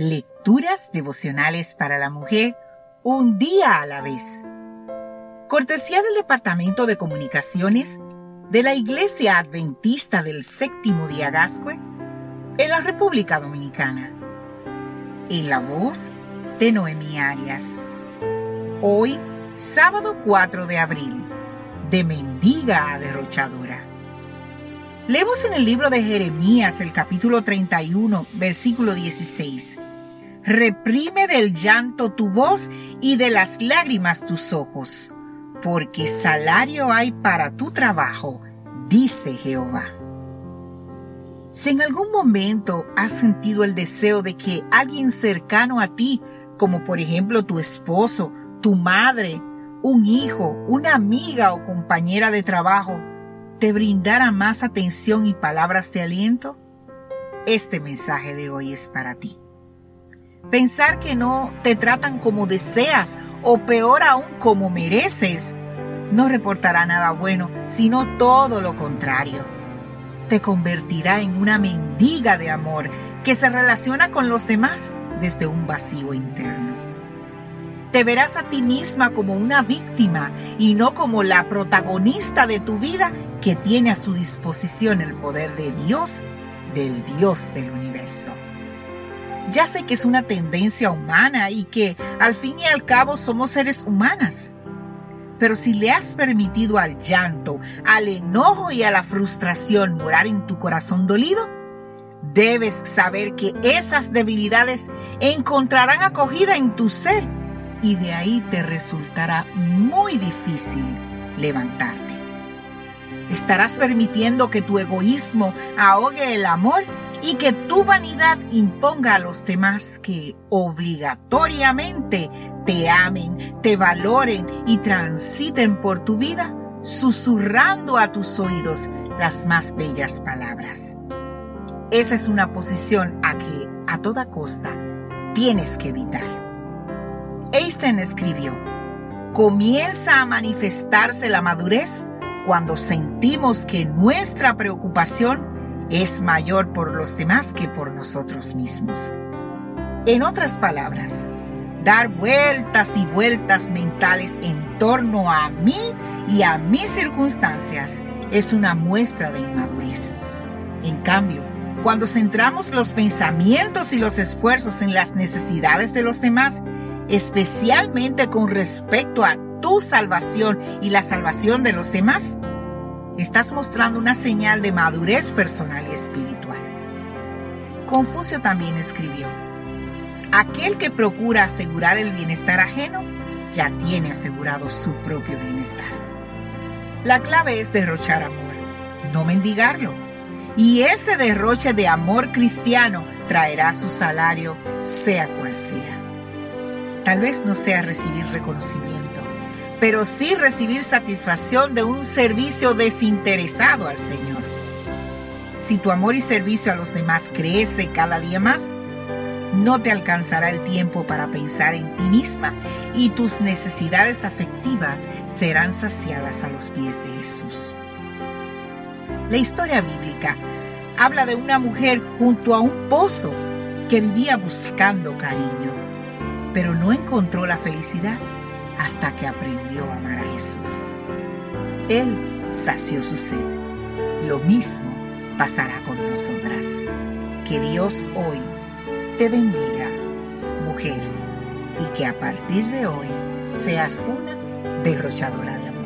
Lecturas devocionales para la mujer, un día a la vez. Cortesía del Departamento de Comunicaciones de la Iglesia Adventista del Séptimo Día Gascue en la República Dominicana. En la voz de Noemí Arias. Hoy, sábado 4 de abril, de mendiga a derrochadora. Leemos en el libro de Jeremías el capítulo 31, versículo 16. Reprime del llanto tu voz y de las lágrimas tus ojos, porque salario hay para tu trabajo, dice Jehová. Si en algún momento has sentido el deseo de que alguien cercano a ti, como por ejemplo tu esposo, tu madre, un hijo, una amiga o compañera de trabajo, te brindara más atención y palabras de aliento, este mensaje de hoy es para ti. Pensar que no te tratan como deseas o peor aún como mereces no reportará nada bueno, sino todo lo contrario. Te convertirá en una mendiga de amor que se relaciona con los demás desde un vacío interno. Te verás a ti misma como una víctima y no como la protagonista de tu vida que tiene a su disposición el poder de Dios, del Dios del universo. Ya sé que es una tendencia humana y que al fin y al cabo somos seres humanas. Pero si le has permitido al llanto, al enojo y a la frustración morar en tu corazón dolido, debes saber que esas debilidades encontrarán acogida en tu ser y de ahí te resultará muy difícil levantarte. Estarás permitiendo que tu egoísmo ahogue el amor y que tu vanidad imponga a los demás que obligatoriamente te amen, te valoren y transiten por tu vida, susurrando a tus oídos las más bellas palabras. Esa es una posición a que a toda costa tienes que evitar. Einstein escribió, comienza a manifestarse la madurez cuando sentimos que nuestra preocupación es mayor por los demás que por nosotros mismos. En otras palabras, dar vueltas y vueltas mentales en torno a mí y a mis circunstancias es una muestra de inmadurez. En cambio, cuando centramos los pensamientos y los esfuerzos en las necesidades de los demás, especialmente con respecto a tu salvación y la salvación de los demás, estás mostrando una señal de madurez personal y espiritual. Confucio también escribió, aquel que procura asegurar el bienestar ajeno, ya tiene asegurado su propio bienestar. La clave es derrochar amor, no mendigarlo. Y ese derroche de amor cristiano traerá su salario, sea cual sea. Tal vez no sea recibir reconocimiento, pero sí recibir satisfacción de un servicio desinteresado al Señor. Si tu amor y servicio a los demás crece cada día más, no te alcanzará el tiempo para pensar en ti misma y tus necesidades afectivas serán saciadas a los pies de Jesús. La historia bíblica habla de una mujer junto a un pozo que vivía buscando cariño pero no encontró la felicidad hasta que aprendió a amar a Jesús. Él sació su sed. Lo mismo pasará con nosotras. Que Dios hoy te bendiga, mujer, y que a partir de hoy seas una derrochadora de amor.